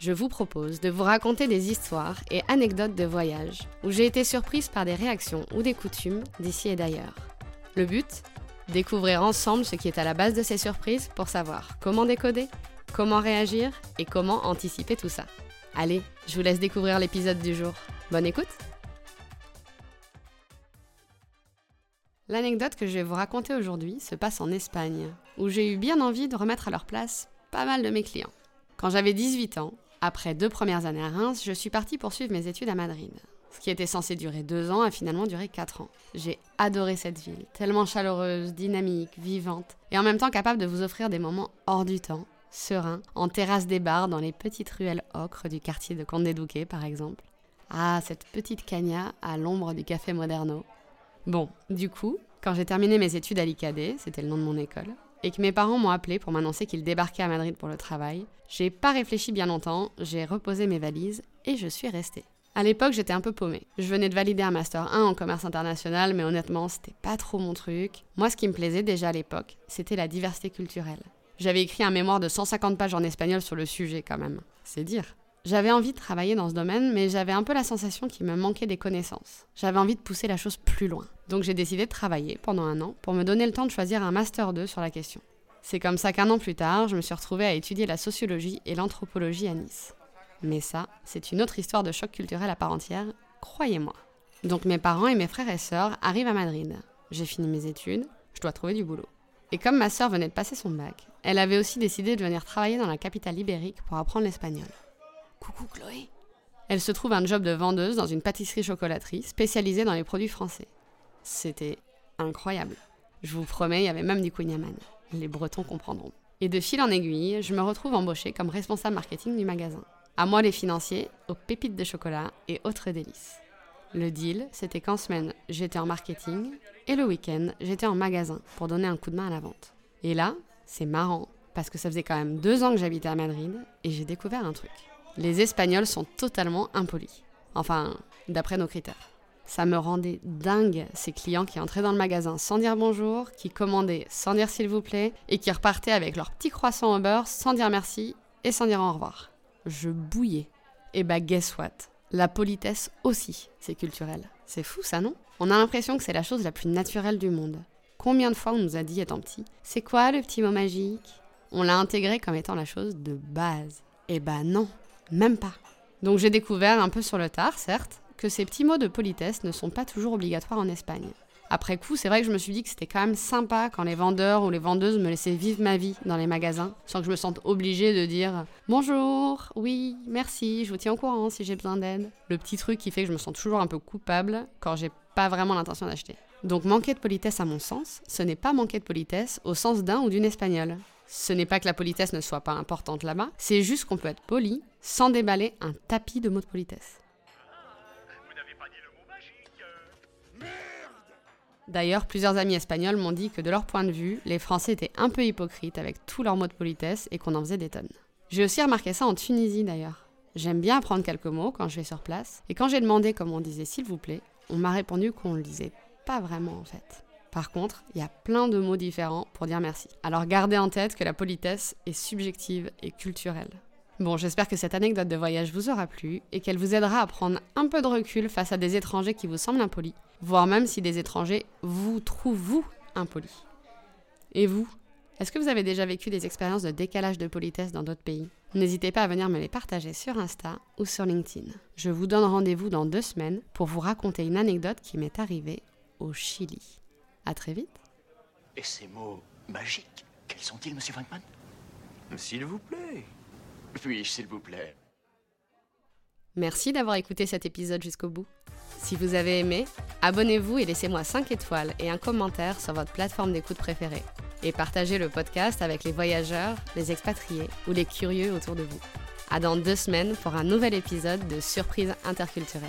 Je vous propose de vous raconter des histoires et anecdotes de voyage où j'ai été surprise par des réactions ou des coutumes d'ici et d'ailleurs. Le but? Découvrir ensemble ce qui est à la base de ces surprises pour savoir comment décoder, comment réagir et comment anticiper tout ça. Allez, je vous laisse découvrir l'épisode du jour. Bonne écoute L'anecdote que je vais vous raconter aujourd'hui se passe en Espagne, où j'ai eu bien envie de remettre à leur place pas mal de mes clients. Quand j'avais 18 ans, après deux premières années à Reims, je suis partie poursuivre mes études à Madrid. Ce qui était censé durer deux ans a finalement duré quatre ans. J'ai adoré cette ville, tellement chaleureuse, dynamique, vivante, et en même temps capable de vous offrir des moments hors du temps, sereins, en terrasse des bars dans les petites ruelles ocres du quartier de Conde Duque par exemple. Ah, cette petite cagna à l'ombre du café Moderno. Bon, du coup, quand j'ai terminé mes études à l'ICAD, c'était le nom de mon école, et que mes parents m'ont appelé pour m'annoncer qu'ils débarquaient à Madrid pour le travail, j'ai pas réfléchi bien longtemps, j'ai reposé mes valises et je suis restée. À l'époque, j'étais un peu paumée. Je venais de valider un master 1 en commerce international, mais honnêtement, c'était pas trop mon truc. Moi, ce qui me plaisait déjà à l'époque, c'était la diversité culturelle. J'avais écrit un mémoire de 150 pages en espagnol sur le sujet quand même. C'est dire. J'avais envie de travailler dans ce domaine, mais j'avais un peu la sensation qu'il me manquait des connaissances. J'avais envie de pousser la chose plus loin. Donc j'ai décidé de travailler pendant un an pour me donner le temps de choisir un master 2 sur la question. C'est comme ça qu'un an plus tard, je me suis retrouvée à étudier la sociologie et l'anthropologie à Nice. Mais ça, c'est une autre histoire de choc culturel à part entière, croyez-moi. Donc mes parents et mes frères et sœurs arrivent à Madrid. J'ai fini mes études, je dois trouver du boulot. Et comme ma sœur venait de passer son bac, elle avait aussi décidé de venir travailler dans la capitale ibérique pour apprendre l'espagnol. Coucou Chloé. Elle se trouve un job de vendeuse dans une pâtisserie chocolaterie spécialisée dans les produits français. C'était incroyable. Je vous promets, il y avait même du kouign-amann. Les Bretons comprendront. Et de fil en aiguille, je me retrouve embauchée comme responsable marketing du magasin. À moi les financiers, aux pépites de chocolat et autres délices. Le deal, c'était qu'en semaine, j'étais en marketing et le week-end, j'étais en magasin pour donner un coup de main à la vente. Et là, c'est marrant parce que ça faisait quand même deux ans que j'habitais à Madrid et j'ai découvert un truc. Les Espagnols sont totalement impolis. Enfin, d'après nos critères. Ça me rendait dingue ces clients qui entraient dans le magasin sans dire bonjour, qui commandaient sans dire s'il vous plaît et qui repartaient avec leur petit croissant au beurre sans dire merci et sans dire au revoir. Je bouillais. Et bah guess what? La politesse aussi, c'est culturel. C'est fou ça, non? On a l'impression que c'est la chose la plus naturelle du monde. Combien de fois on nous a dit étant petit C'est quoi le petit mot magique? On l'a intégré comme étant la chose de base. Et bah non, même pas. Donc j'ai découvert un peu sur le tard, certes, que ces petits mots de politesse ne sont pas toujours obligatoires en Espagne. Après coup, c'est vrai que je me suis dit que c'était quand même sympa quand les vendeurs ou les vendeuses me laissaient vivre ma vie dans les magasins, sans que je me sente obligée de dire bonjour, oui, merci, je vous tiens au courant si j'ai besoin d'aide. Le petit truc qui fait que je me sens toujours un peu coupable quand j'ai pas vraiment l'intention d'acheter. Donc manquer de politesse à mon sens, ce n'est pas manquer de politesse au sens d'un ou d'une espagnole. Ce n'est pas que la politesse ne soit pas importante là-bas, c'est juste qu'on peut être poli sans déballer un tapis de mots de politesse. D'ailleurs, plusieurs amis espagnols m'ont dit que de leur point de vue, les Français étaient un peu hypocrites avec tous leurs mots de politesse et qu'on en faisait des tonnes. J'ai aussi remarqué ça en Tunisie d'ailleurs. J'aime bien apprendre quelques mots quand je vais sur place, et quand j'ai demandé comment on disait s'il vous plaît, on m'a répondu qu'on le disait pas vraiment en fait. Par contre, il y a plein de mots différents pour dire merci. Alors gardez en tête que la politesse est subjective et culturelle. Bon, j'espère que cette anecdote de voyage vous aura plu et qu'elle vous aidera à prendre un peu de recul face à des étrangers qui vous semblent impolis, voire même si des étrangers vous trouvent vous impolis. Et vous Est-ce que vous avez déjà vécu des expériences de décalage de politesse dans d'autres pays? N'hésitez pas à venir me les partager sur Insta ou sur LinkedIn. Je vous donne rendez-vous dans deux semaines pour vous raconter une anecdote qui m'est arrivée au Chili. À très vite Et ces mots magiques, quels sont-ils, monsieur Frankman S'il vous plaît. Puis-je, s'il vous plaît Merci d'avoir écouté cet épisode jusqu'au bout. Si vous avez aimé, abonnez-vous et laissez-moi 5 étoiles et un commentaire sur votre plateforme d'écoute préférée. Et partagez le podcast avec les voyageurs, les expatriés ou les curieux autour de vous. À dans deux semaines pour un nouvel épisode de Surprise interculturelle.